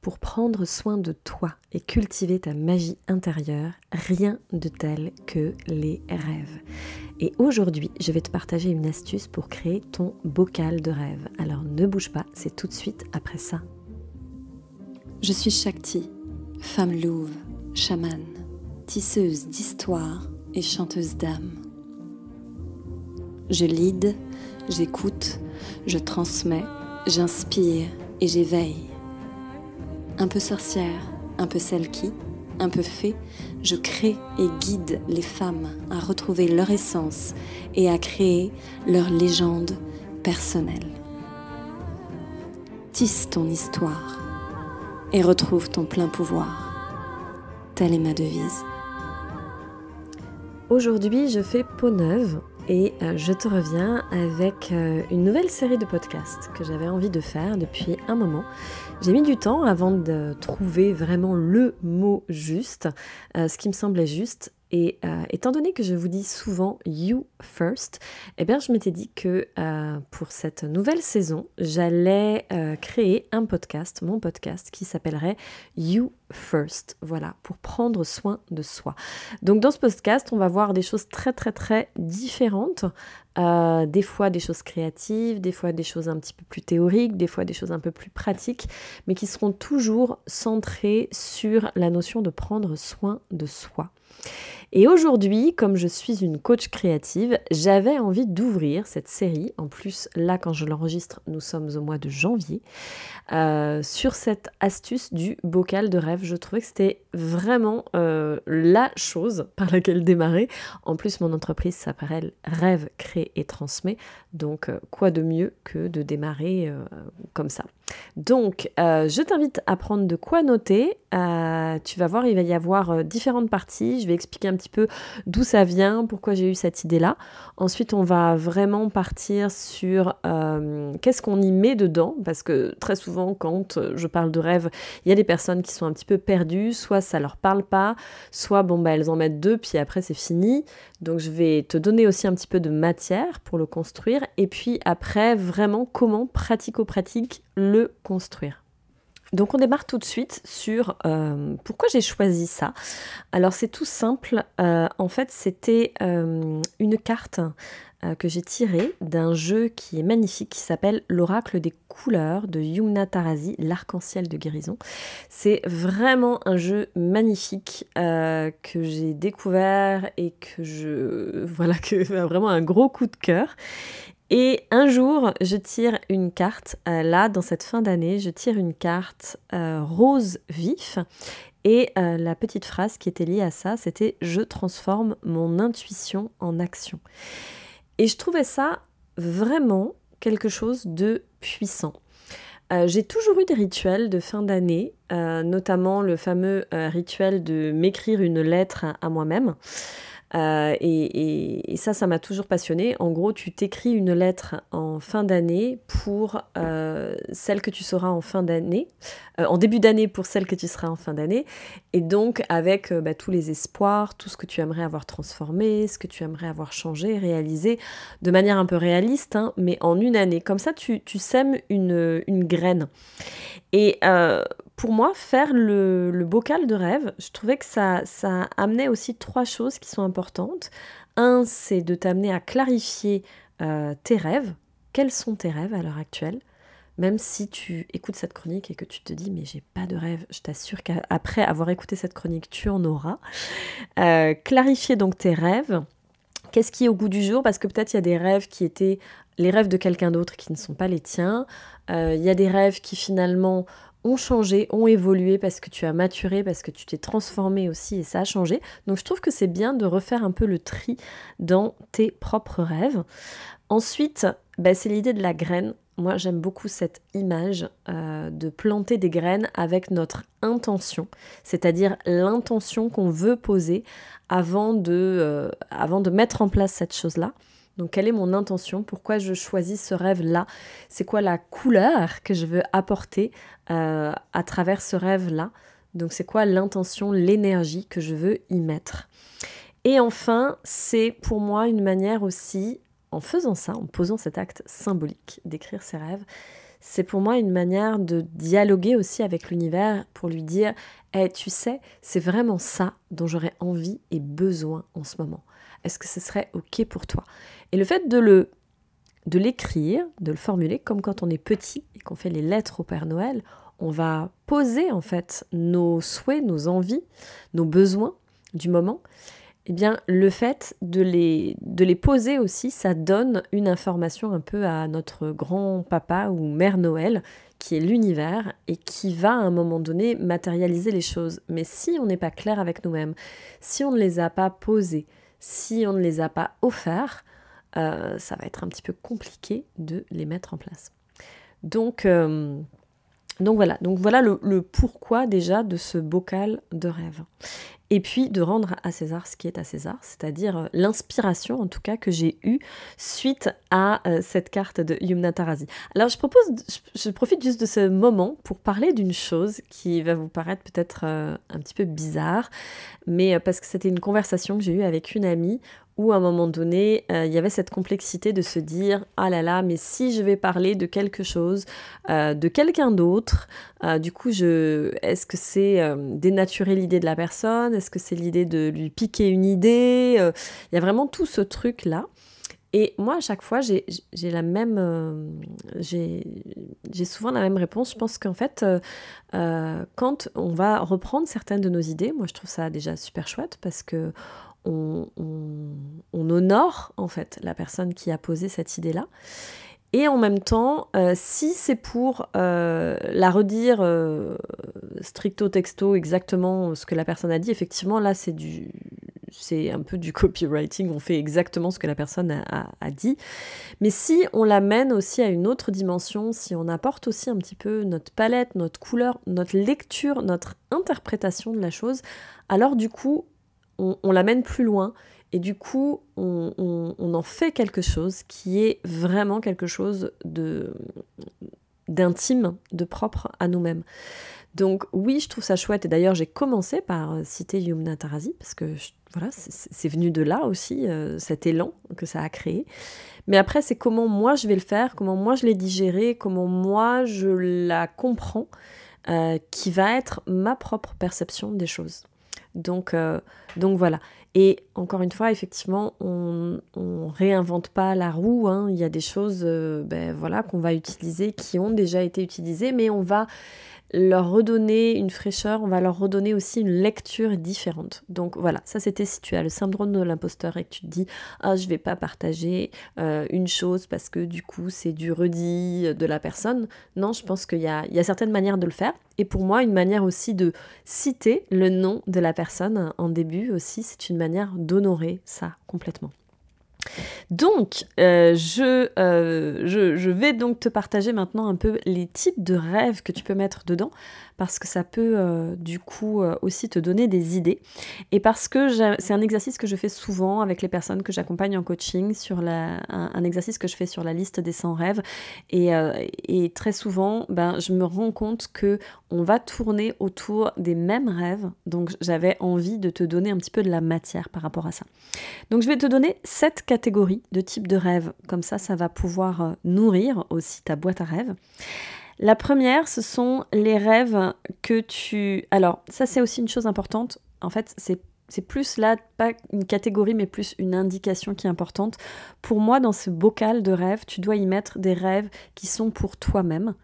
pour prendre soin de toi et cultiver ta magie intérieure, rien de tel que les rêves. Et aujourd'hui, je vais te partager une astuce pour créer ton bocal de rêve. Alors ne bouge pas, c'est tout de suite après ça. Je suis Shakti, femme louve, chamane, tisseuse d'histoire et chanteuse d'âme. Je lead, j'écoute, je transmets, j'inspire et j'éveille un peu sorcière, un peu celle qui, un peu fée, je crée et guide les femmes à retrouver leur essence et à créer leur légende personnelle. Tisse ton histoire et retrouve ton plein pouvoir. Telle est ma devise. Aujourd'hui, je fais peau neuve et euh, je te reviens avec euh, une nouvelle série de podcasts que j'avais envie de faire depuis un moment. J'ai mis du temps avant de trouver vraiment le mot juste, euh, ce qui me semblait juste. Et étant donné que je vous dis souvent you first, eh je m'étais dit que pour cette nouvelle saison, j'allais créer un podcast, mon podcast, qui s'appellerait You first, voilà, pour prendre soin de soi. Donc dans ce podcast, on va voir des choses très très très différentes, euh, des fois des choses créatives, des fois des choses un petit peu plus théoriques, des fois des choses un peu plus pratiques, mais qui seront toujours centrées sur la notion de prendre soin de soi. Et aujourd'hui, comme je suis une coach créative, j'avais envie d'ouvrir cette série. En plus, là, quand je l'enregistre, nous sommes au mois de janvier. Euh, sur cette astuce du bocal de rêve. Je trouvais que c'était vraiment euh, la chose par laquelle démarrer. En plus, mon entreprise s'appelle Rêve, crée et transmet. Donc, euh, quoi de mieux que de démarrer comme ça. Donc, je t'invite à prendre de quoi noter. tu vas voir, il va y avoir différentes parties. Je vais expliquer un petit peu d'où ça vient, pourquoi j'ai eu cette idée-là. Ensuite, on va vraiment partir sur euh, qu'est-ce qu'on y met dedans, parce que très souvent, quand je parle de rêve, il y a des personnes qui sont un petit peu perdues, soit ça leur parle pas, soit bon bah elles en mettent deux, puis après c'est fini. Donc je vais te donner aussi un petit peu de matière pour le construire, et puis après vraiment comment pratico-pratique le construire. Donc on démarre tout de suite sur euh, pourquoi j'ai choisi ça? Alors c'est tout simple, euh, en fait c'était euh, une carte que j'ai tirée d'un jeu qui est magnifique qui s'appelle l'oracle des couleurs de Yumna Tarazi, l'arc-en-ciel de guérison. C'est vraiment un jeu magnifique que j'ai découvert et que je voilà que vraiment un gros coup de cœur et un jour, je tire une carte, euh, là, dans cette fin d'année, je tire une carte euh, rose vif. Et euh, la petite phrase qui était liée à ça, c'était Je transforme mon intuition en action. Et je trouvais ça vraiment quelque chose de puissant. J'ai toujours eu des rituels de fin d'année, notamment le fameux rituel de m'écrire une lettre à moi-même. Euh, et, ça, ça m'a toujours passionné. En gros, tu t'écris une lettre en fin d'année pour euh, celle que tu seras en fin d'année, euh, en début d'année pour celle que tu seras en fin d'année, et donc avec bah, tous les espoirs, tout ce que tu aimerais avoir transformé, ce que tu aimerais avoir changé, réalisé, de manière un peu réaliste, hein, mais en une année. Comme ça, tu, sèmes une, une graine. Et pour moi, faire le, bocal de rêve, je trouvais que ça, amenait aussi trois choses qui sont importantes. Un, c'est de t'amener à clarifier euh, tes rêves. Quels sont tes rêves à l'heure actuelle? Même si tu écoutes cette chronique et que tu te dis mais j'ai pas de rêve, je t'assure qu'après avoir écouté cette chronique, tu en auras. Euh, clarifier donc tes rêves. Qu'est-ce qui est au goût du jour? Parce que peut-être il y a des rêves qui étaient les rêves de quelqu'un d'autre qui ne sont pas les tiens. Euh, il y a des rêves qui finalement ont changé, ont évolué parce que tu as maturé, parce que tu t'es transformé aussi et ça a changé. Donc je trouve que c'est bien de refaire un peu le tri dans tes propres rêves. Ensuite, bah, c'est l'idée de la graine. Moi, j'aime beaucoup cette image euh, de planter des graines avec notre intention, c'est-à-dire l'intention qu'on veut poser avant de, euh, avant de mettre en place cette chose-là. Donc quelle est mon intention? Pourquoi je choisis ce rêve-là? C'est quoi la couleur que je veux apporter euh, à travers ce rêve-là? Donc c'est quoi l'intention, l'énergie que je veux y mettre? Et enfin, c'est pour moi une manière aussi, en faisant ça, en posant cet acte symbolique d'écrire ses rêves, c'est pour moi une manière de dialoguer aussi avec l'univers pour lui dire Eh, tu sais, c'est vraiment ça dont j'aurais envie et besoin en ce moment. Est-ce que ce serait OK pour toi? Et le fait de le de l'écrire, de le formuler, comme quand on est petit et qu'on fait les lettres au Père Noël, on va poser en fait nos souhaits, nos envies, nos besoins du moment. Eh bien, le fait de les, de les poser aussi, ça donne une information un peu à notre grand-papa ou mère Noël, qui est l'univers, et qui va à un moment donné matérialiser les choses. Mais si on n'est pas clair avec nous-mêmes, si on ne les a pas posées, si on ne les a pas offerts, euh, ça va être un petit peu compliqué de les mettre en place. Donc, euh, donc voilà, donc voilà le, le, pourquoi déjà de ce bocal de rêve et puis de rendre à César ce qui est à César, c'est-à-dire euh, l'inspiration en tout cas que j'ai eue suite à euh, cette carte de Yumna Tarazi. Alors je propose, je, profite juste de ce moment pour parler d'une chose qui va vous paraître peut-être euh, un petit peu bizarre, mais parce que c'était une conversation que j'ai eue avec une amie où à un moment donné, il y avait cette complexité de se dire ah là là, mais si je vais parler de quelque chose, de quelqu'un d'autre, du coup, je, est-ce que c'est dénaturer l'idée de la personne? Est-ce que c'est l'idée de lui piquer une idée Il y a vraiment tout ce truc là. Et moi, à chaque fois, j'ai la même, j'ai souvent la même réponse. Je pense qu'en fait, quand on va reprendre certaines de nos idées, moi, je trouve ça déjà super chouette parce que on, honore en fait la personne qui a posé cette idée-là. Et en même temps, euh, si c'est pour euh, la redire euh, stricto texto exactement ce que la personne a dit, effectivement là c'est du c'est un peu du copywriting, on fait exactement ce que la personne a, a dit. Mais si on l'amène aussi à une autre dimension, si on apporte aussi un petit peu notre palette, notre couleur, notre lecture, notre interprétation de la chose, alors du coup on, l'amène plus loin et du coup on, en fait quelque chose qui est vraiment quelque chose de d'intime, de propre à nous-mêmes. Donc oui, je trouve ça chouette et d'ailleurs j'ai commencé par citer Yumna Tarazi parce que voilà, c'est venu de là aussi, euh, cet élan que ça a créé. Mais après, c'est comment moi je vais le faire, comment moi je l'ai digéré, comment moi je la comprends, euh, qui va être ma propre perception des choses. Donc, euh, donc voilà. Et encore une fois, effectivement, on, ne réinvente pas la roue. Hein. Il y a des choses, euh, ben, voilà, qu'on va utiliser, qui ont déjà été utilisées, mais on va leur redonner une fraîcheur, on va leur redonner aussi une lecture différente. Donc voilà, ça c'était si tu as le syndrome de l'imposteur et que tu te dis ah je vais pas partager euh, une chose parce que du coup c'est du redit de la personne. Non, je pense qu'il y a, il y a certaines manières de le faire. Et pour moi, une manière aussi de citer le nom de la personne en début aussi, c'est une manière d'honorer ça complètement. Donc, euh, euh, je, vais donc te partager maintenant un peu les types de rêves que tu peux mettre dedans parce que ça peut euh, du coup aussi te donner des idées. Et parce que c'est un exercice que je fais souvent avec les personnes que j'accompagne en coaching, sur la, un, exercice que je fais sur la liste des 100 rêves. Et, très souvent, ben, je me rends compte que on va tourner autour des mêmes rêves. Donc j'avais envie de te donner un petit peu de la matière par rapport à ça. Donc je vais te donner sept catégories de types de rêves. Comme ça, ça va pouvoir nourrir aussi ta boîte à rêves. La première, ce sont les rêves que tu... Alors, ça c'est aussi une chose importante. En fait, c'est c'est plus là, pas une catégorie, mais plus une indication qui est importante. Pour moi, dans ce bocal de rêves, tu dois y mettre des rêves qui sont pour toi-même,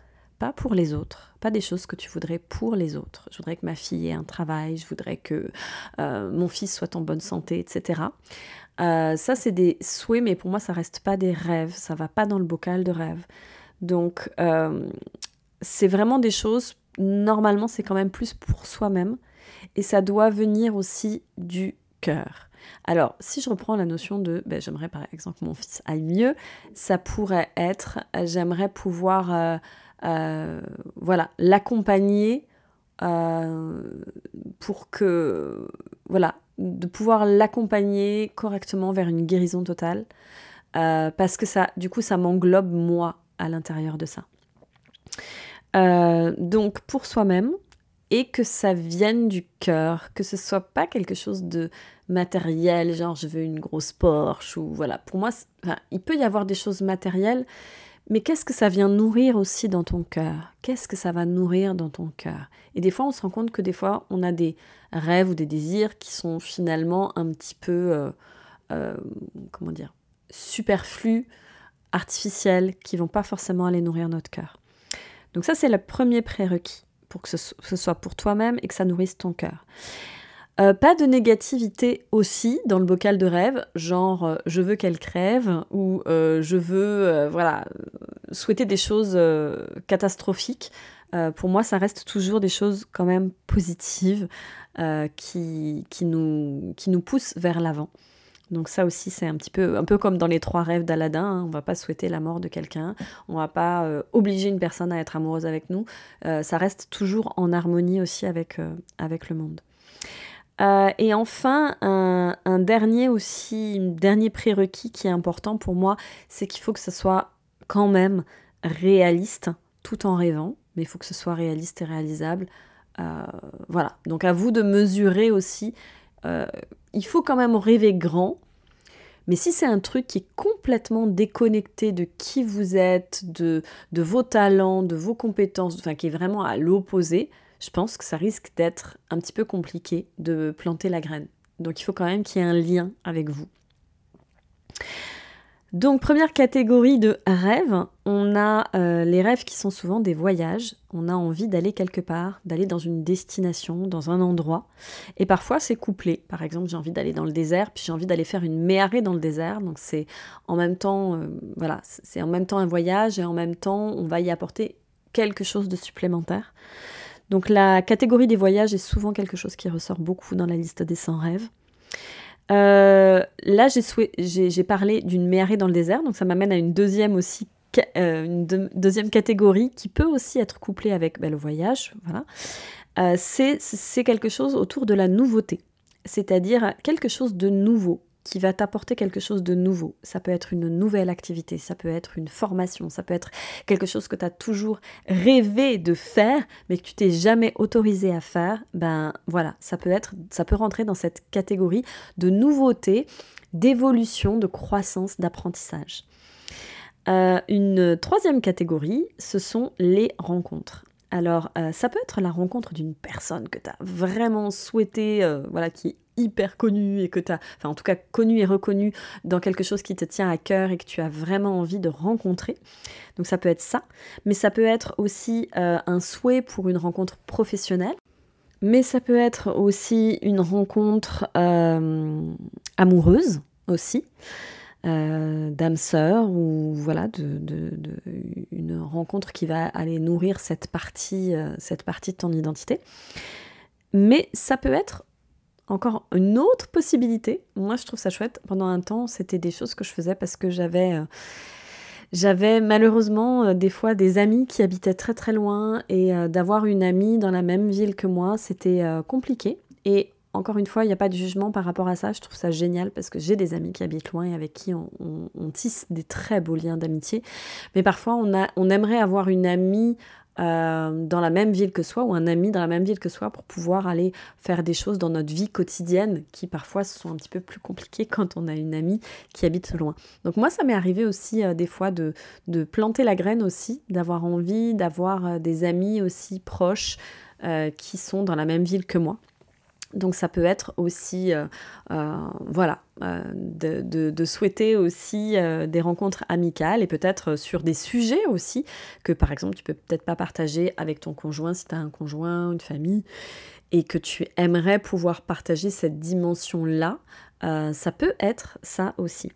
pas pour les autres, pas des choses que tu voudrais pour les autres. Je voudrais que ma fille ait un travail, je voudrais que euh, mon fils soit en bonne santé, etc. Euh, ça, c'est des souhaits, mais pour moi, ça reste pas des rêves, ça va pas dans le bocal de rêves. Donc, euh, c'est vraiment des choses, normalement, c'est quand même plus pour soi-même. Et ça doit venir aussi du cœur. Alors, si je reprends la notion de ben, j'aimerais par exemple que mon fils aille mieux, ça pourrait être j'aimerais pouvoir voilà, l'accompagner pour que voilà, de pouvoir l'accompagner correctement vers une guérison totale. parce que ça, du coup, ça m'englobe moi à l'intérieur de ça. Euh, donc pour soi-même et que ça vienne du cœur, que ce soit pas quelque chose de matériel, genre je veux une grosse Porsche ou voilà. Pour moi, il peut y avoir des choses matérielles, mais qu'est-ce que ça vient nourrir aussi dans ton cœur? Qu'est-ce que ça va nourrir dans ton cœur? Et des fois, on se rend compte que des fois, on a des rêves ou des désirs qui sont finalement un petit peu, euh, euh, comment dire, superflus, artificiels, qui vont pas forcément aller nourrir notre cœur. Donc ça, c'est le premier prérequis pour que ce soit pour toi-même et que ça nourrisse ton cœur. Euh, pas de négativité aussi dans le bocal de rêve, genre euh, je veux qu'elle crève ou euh, je veux voilà souhaiter des choses catastrophiques. pour moi, ça reste toujours des choses quand même positives qui, qui, nous, qui nous poussent vers l'avant. Donc ça aussi, c'est un petit peu, un peu comme dans les trois rêves d'Aladin. Hein. On va pas souhaiter la mort de quelqu'un, on va pas obliger une personne à être amoureuse avec nous. ça reste toujours en harmonie aussi avec, avec le monde. Euh, et enfin, un, dernier aussi, dernier prérequis qui est important pour moi, c'est qu'il faut que ce soit quand même réaliste, tout en rêvant, mais il faut que ce soit réaliste et réalisable. Euh, voilà, donc à vous de mesurer aussi. Euh, il faut quand même rêver grand, mais si c'est un truc qui est complètement déconnecté de qui vous êtes, de, de vos talents, de vos compétences, enfin qui est vraiment à l'opposé, je pense que ça risque d'être un petit peu compliqué de planter la graine. Donc il faut quand même qu'il y ait un lien avec vous. Donc première catégorie de rêves, on a euh, les rêves qui sont souvent des voyages. On a envie d'aller quelque part, d'aller dans une destination, dans un endroit. Et parfois c'est couplé. Par exemple, j'ai envie d'aller dans le désert, puis j'ai envie d'aller faire une méarée dans le désert. Donc c'est en même temps, euh, voilà, c'est en même temps un voyage et en même temps on va y apporter quelque chose de supplémentaire. Donc la catégorie des voyages est souvent quelque chose qui ressort beaucoup dans la liste des 100 rêves. Euh, là, j'ai parlé d'une méarée dans le désert, donc ça m'amène à une deuxième aussi euh, catégorie qui peut aussi être couplée avec bah, le voyage. Voilà. Euh, c'est quelque chose autour de la nouveauté, c'est-à-dire quelque chose de nouveau, qui va t'apporter quelque chose de nouveau. Ça peut être une nouvelle activité, ça peut être une formation, ça peut être quelque chose que tu as toujours rêvé de faire, mais que tu t'es jamais autorisé à faire. Ben voilà, ça peut être, ça peut rentrer dans cette catégorie de nouveauté, d'évolution, de croissance, d'apprentissage. Euh, une troisième catégorie, ce sont les rencontres. Alors, euh, ça peut être la rencontre d'une personne que tu as vraiment souhaité, euh, voilà, qui hyper connu et que tu as, enfin en tout cas connu et reconnu dans quelque chose qui te tient à cœur et que tu as vraiment envie de rencontrer. Donc ça peut être ça, mais ça peut être aussi euh, un souhait pour une rencontre professionnelle, mais ça peut être aussi une rencontre amoureuse aussi. Euh, d'âme sœur ou voilà de, une rencontre qui va aller nourrir cette partie cette partie de ton identité mais ça peut être encore une autre possibilité. Moi, je trouve ça chouette. Pendant un temps, c'était des choses que je faisais parce que j'avais euh, j'avais malheureusement euh, des fois des amis qui habitaient très très loin et euh, d'avoir une amie dans la même ville que moi, c'était compliqué. Et encore une fois, il n'y a pas de jugement par rapport à ça. Je trouve ça génial parce que j'ai des amis qui habitent loin et avec qui on, tisse des très beaux liens d'amitié. Mais parfois, on, aimerait avoir une amie euh, dans la même ville que soi ou un ami dans la même ville que soi pour pouvoir aller faire des choses dans notre vie quotidienne qui parfois sont un petit peu plus compliquées quand on a une amie qui habite loin. Donc moi ça m'est arrivé aussi euh, des fois de, de, planter la graine aussi, d'avoir envie d'avoir euh, des amis aussi proches qui sont dans la même ville que moi. Donc ça peut être aussi, euh, euh, voilà, euh, de, souhaiter aussi des rencontres amicales et peut-être sur des sujets aussi que par exemple tu peux peut-être pas partager avec ton conjoint si tu as un conjoint, une famille, et que tu aimerais pouvoir partager cette dimension-là. ça peut être ça aussi.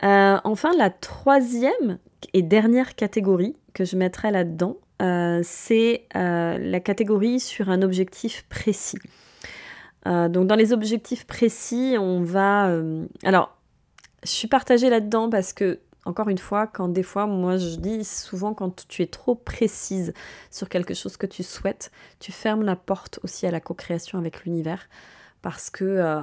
enfin, la troisième et dernière catégorie que je mettrais là-dedans, c'est la catégorie sur un objectif précis. Euh, donc dans les objectifs précis, on va... Euh, alors, je suis partagée là-dedans parce que, encore une fois, quand des fois, moi je dis souvent quand tu es trop précise sur quelque chose que tu souhaites, tu fermes la porte aussi à la co-création avec l'univers parce que euh,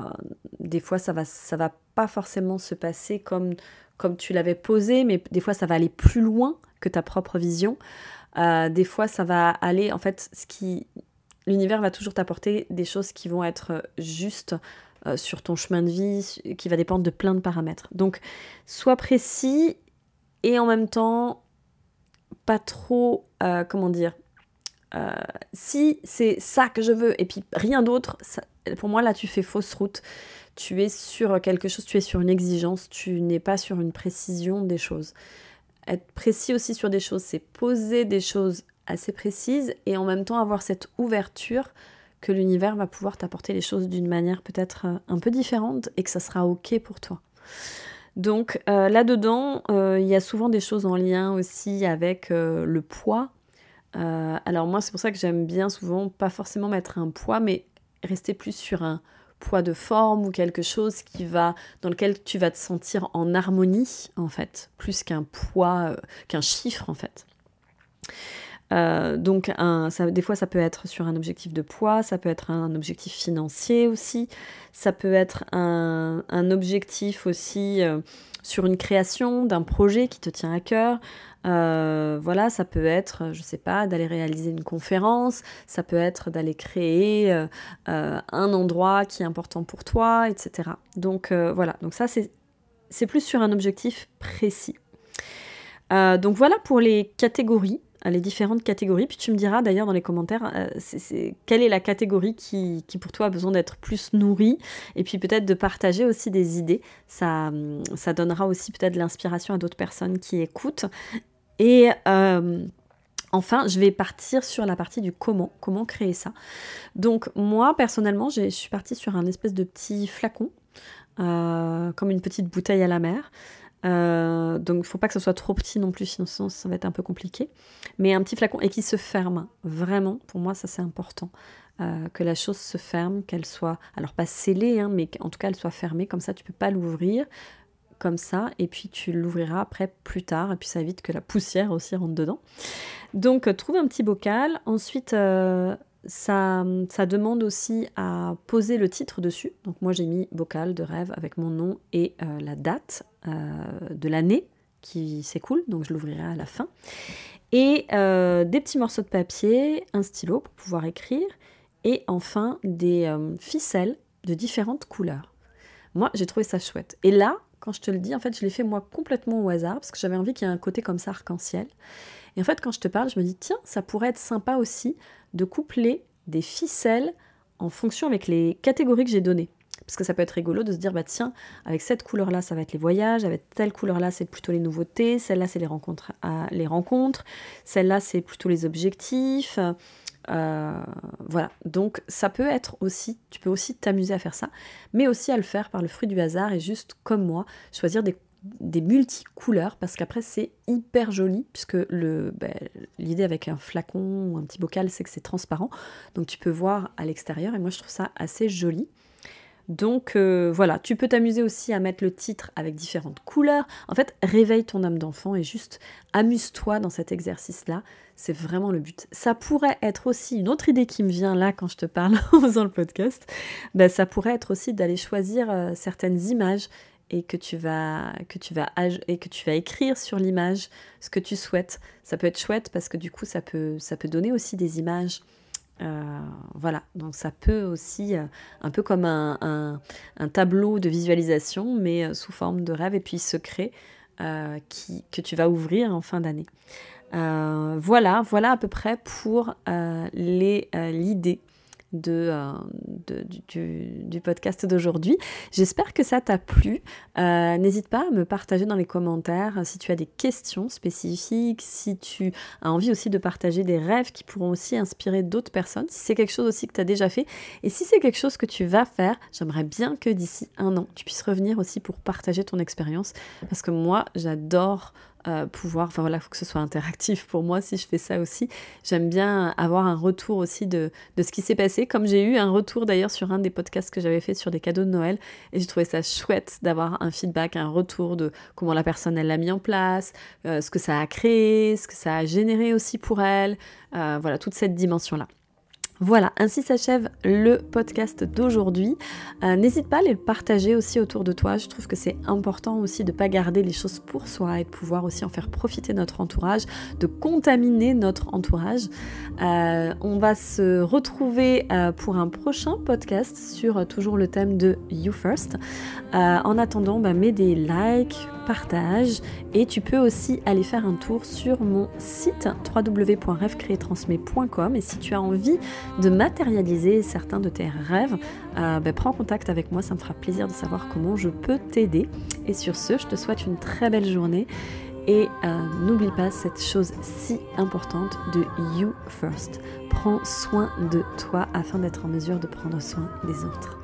des fois ça va ça va pas forcément se passer comme comme tu l'avais posé mais des fois ça va aller plus loin que ta propre vision. Des fois ça va aller en fait ce qui l'univers va toujours t'apporter des choses qui vont être euh, justes euh, sur ton chemin de vie, qui va dépendre de plein de paramètres. Donc, sois précis et en même temps pas trop, euh, comment dire, si c'est ça que je veux et puis rien d'autre, pour moi là tu fais fausse route. Tu es sur quelque chose, tu es sur une exigence, tu n'es pas sur une précision des choses. Être précis aussi sur des choses, c'est poser des choses assez précises et en même temps avoir cette ouverture que l'univers va pouvoir t'apporter les choses d'une manière peut-être euh, un peu différente et que ça sera ok pour toi. Donc euh, là-dedans, euh, il y a souvent des choses en lien aussi avec le poids. alors moi, c'est pour ça que j'aime bien souvent pas forcément mettre un poids, mais rester plus sur un poids de forme ou quelque chose qui va dans lequel tu vas te sentir en harmonie en fait, plus qu'un poids, qu'un chiffre en fait. Euh, donc, des fois, ça peut être sur un objectif de poids, ça peut être un objectif financier aussi, ça peut être un, un objectif aussi euh, sur une création d'un projet qui te tient à cœur. Euh, voilà, ça peut être, je sais pas, d'aller réaliser une conférence, ça peut être d'aller créer un endroit qui est important pour toi, etc. Donc voilà, donc ça c'est plus sur un objectif précis. donc voilà pour les catégories les différentes catégories. Puis tu me diras d'ailleurs dans les commentaires euh, quelle est la catégorie qui, pour toi a besoin d'être plus nourrie. Et puis peut-être de partager aussi des idées. Ça, donnera aussi peut-être l'inspiration à d'autres personnes qui écoutent. Et euh, enfin, je vais partir sur la partie du comment. Comment créer ça. Donc moi personnellement, je suis partie sur un espèce de petit flacon. Euh, comme une petite bouteille à la mer. Euh, donc il ne faut pas que ce soit trop petit non plus, sinon ça va être un peu compliqué. Mais un petit flacon et qui se ferme, vraiment, pour moi ça c'est important. Euh, que la chose se ferme, qu'elle soit, alors pas scellée, hein, mais en tout cas elle soit fermée, comme ça tu peux pas l'ouvrir comme ça, et puis tu l'ouvriras après plus tard, et puis ça évite que la poussière aussi rentre dedans. Donc euh, trouve un petit bocal, ensuite ça, demande aussi à poser le titre dessus. Donc moi j'ai mis bocal de rêve avec mon nom et la date de l'année qui s'écoule, donc je l'ouvrirai à la fin. Et euh, des petits morceaux de papier, un stylo pour pouvoir écrire, et enfin des euh, ficelles de différentes couleurs. Moi, j'ai trouvé ça chouette. Et là, quand je te le dis, en fait, je l'ai fait moi complètement au hasard, parce que j'avais envie qu'il y ait un côté comme ça arc-en-ciel. Et en fait, quand je te parle, je me dis, tiens, ça pourrait être sympa aussi de coupler des ficelles en fonction avec les catégories que j'ai données. Parce que ça peut être rigolo de se dire, bah tiens, avec cette couleur-là, ça va être les voyages, avec telle couleur-là, c'est plutôt les nouveautés, celle-là, c'est les rencontres, rencontres, celle-là, c'est plutôt les objectifs. Euh, voilà, donc ça peut être aussi, tu peux aussi t'amuser à faire ça, mais aussi à le faire par le fruit du hasard et juste comme moi, choisir des, des multicouleurs parce qu'après c'est hyper joli puisque ben, l'idée avec un flacon ou un petit bocal c'est que c'est transparent, donc tu peux voir à l'extérieur et moi je trouve ça assez joli. Donc euh, voilà, tu peux t'amuser aussi à mettre le titre avec différentes couleurs. En fait, réveille ton âme d'enfant et juste amuse-toi dans cet exercice-là. C'est vraiment le but. Ça pourrait être aussi une autre idée qui me vient là quand je te parle en faisant le podcast. Ben, ça pourrait être aussi d'aller choisir euh, certaines images et que tu vas et que tu vas écrire sur l'image ce que tu souhaites. Ça peut être chouette parce que du coup ça peut ça peut donner aussi des images euh, voilà, donc ça peut aussi, euh, un peu comme un, tableau de visualisation, mais euh, sous forme de rêve et puis secret que tu vas ouvrir en fin d'année. voilà, voilà à peu près pour l'idée euh, de, du, podcast d'aujourd'hui. J'espère que ça t'a plu. Euh, n'hésite pas à me partager dans les commentaires si tu as des questions spécifiques, si tu as envie aussi de partager des rêves qui pourront aussi inspirer d'autres personnes, si c'est quelque chose aussi que tu as déjà fait. Et si c'est quelque chose que tu vas faire, j'aimerais bien que d'ici un an, tu puisses revenir aussi pour partager ton expérience. Parce que moi, j'adore euh, pouvoir, enfin voilà, il faut que ce soit interactif pour moi si je fais ça aussi. J'aime bien avoir un retour aussi de, de ce qui s'est passé, comme j'ai eu un retour d'ailleurs sur un des podcasts que j'avais fait sur des cadeaux de Noël, et j'ai trouvé ça chouette d'avoir un feedback, un retour de comment la personne elle l'a mis en place, euh, ce que ça a créé, ce que ça a généré aussi pour elle, euh, voilà, toute cette dimension-là. Voilà, ainsi s'achève le podcast d'aujourd'hui. Euh, n'hésite pas à les partager aussi autour de toi. Je trouve que c'est important aussi de ne pas garder les choses pour soi et de pouvoir aussi en faire profiter notre entourage, de contaminer notre entourage. Euh, on va se retrouver euh, pour un prochain podcast sur toujours le thème de You First. en attendant, bah, mets des likes, partage et tu peux aussi aller faire un tour sur mon site www.rêvecréetransmet.com et si tu as envie de matérialiser certains de tes rêves, euh, ben, prends contact avec moi, ça me fera plaisir de savoir comment je peux t'aider. Et sur ce, je te souhaite une très belle journée et euh, n'oublie pas cette chose si importante de You First. Prends soin de toi afin d'être en mesure de prendre soin des autres.